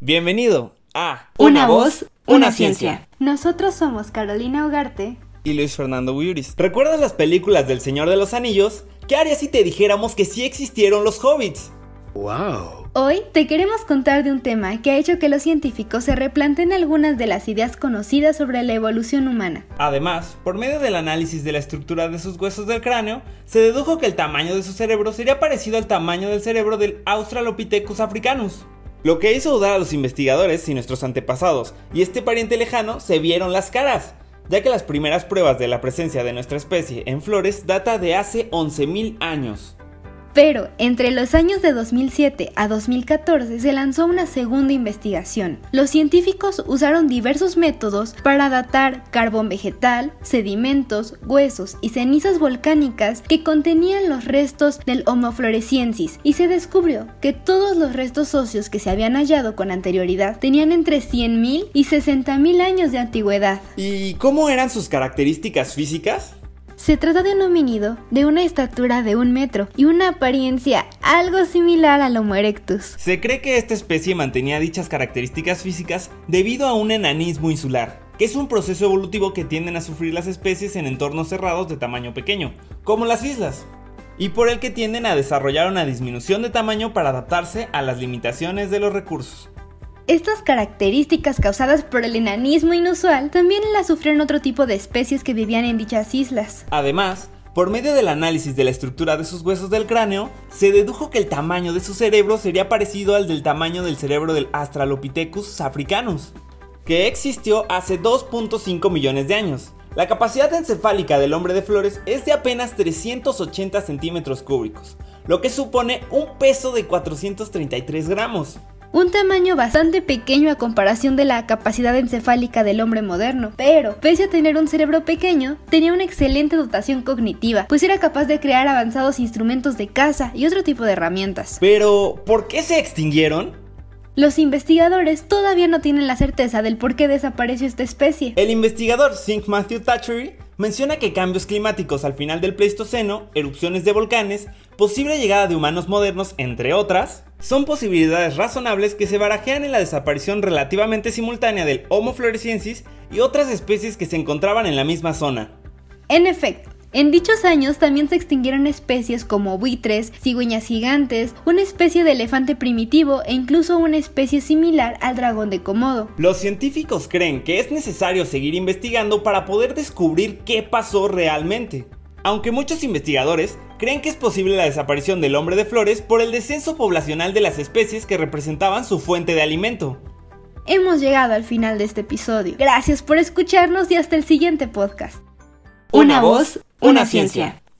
Bienvenido a Una, voz, una, ciencia. Nosotros somos Carolina Ugarte y Luis Fernando Buyuris. ¿Recuerdas las películas del Señor de los Anillos? ¿Qué harías si te dijéramos que sí existieron los hobbits? ¡Wow! Hoy te queremos contar de un tema que ha hecho que los científicos se replanten algunas de las ideas conocidas sobre la evolución humana. Además, por medio del análisis de la estructura de sus huesos del cráneo, se dedujo que el tamaño de su cerebro sería parecido al tamaño del cerebro del Australopithecus africanus. Lo que hizo dudar a los investigadores si nuestros antepasados y este pariente lejano se vieron las caras, ya que las primeras pruebas de la presencia de nuestra especie en flores data de hace 11.000 años. Pero entre los años de 2007 a 2014 se lanzó una segunda investigación. Los científicos usaron diversos métodos para datar carbón vegetal, sedimentos, huesos y cenizas volcánicas que contenían los restos del Homo floresiensis y se descubrió que todos los restos óseos que se habían hallado con anterioridad tenían entre 100.000 y 60.000 años de antigüedad. ¿Y cómo eran sus características físicas? Se trata de un homínido de una estatura de un metro y una apariencia algo similar al Homo erectus. Se cree que esta especie mantenía dichas características físicas debido a un enanismo insular, que es un proceso evolutivo que tienden a sufrir las especies en entornos cerrados de tamaño pequeño, como las islas, y por el que tienden a desarrollar una disminución de tamaño para adaptarse a las limitaciones de los recursos. Estas características causadas por el enanismo inusual también las sufrieron otro tipo de especies que vivían en dichas islas. Además, por medio del análisis de la estructura de sus huesos del cráneo, se dedujo que el tamaño de su cerebro sería parecido al del tamaño del cerebro del Australopithecus africanus, que existió hace 2.5 millones de años. La capacidad encefálica del hombre de flores es de apenas 380 centímetros cúbicos, lo que supone un peso de 433 gramos un tamaño bastante pequeño a comparación de la capacidad encefálica del hombre moderno, pero pese a tener un cerebro pequeño, tenía una excelente dotación cognitiva, pues era capaz de crear avanzados instrumentos de caza y otro tipo de herramientas. Pero, ¿por qué se extinguieron? Los investigadores todavía no tienen la certeza del por qué desapareció esta especie. El investigador Sink Matthew Thatchery menciona que cambios climáticos al final del Pleistoceno, erupciones de volcanes, posible llegada de humanos modernos, entre otras, son posibilidades razonables que se barajean en la desaparición relativamente simultánea del Homo floresiensis y otras especies que se encontraban en la misma zona. En efecto, en dichos años también se extinguieron especies como buitres, cigüeñas gigantes, una especie de elefante primitivo e incluso una especie similar al dragón de Komodo. Los científicos creen que es necesario seguir investigando para poder descubrir qué pasó realmente. Aunque muchos investigadores creen que es posible la desaparición del hombre de flores por el descenso poblacional de las especies que representaban su fuente de alimento. Hemos llegado al final de este episodio. Gracias por escucharnos y hasta el siguiente podcast. Una voz, una ciencia.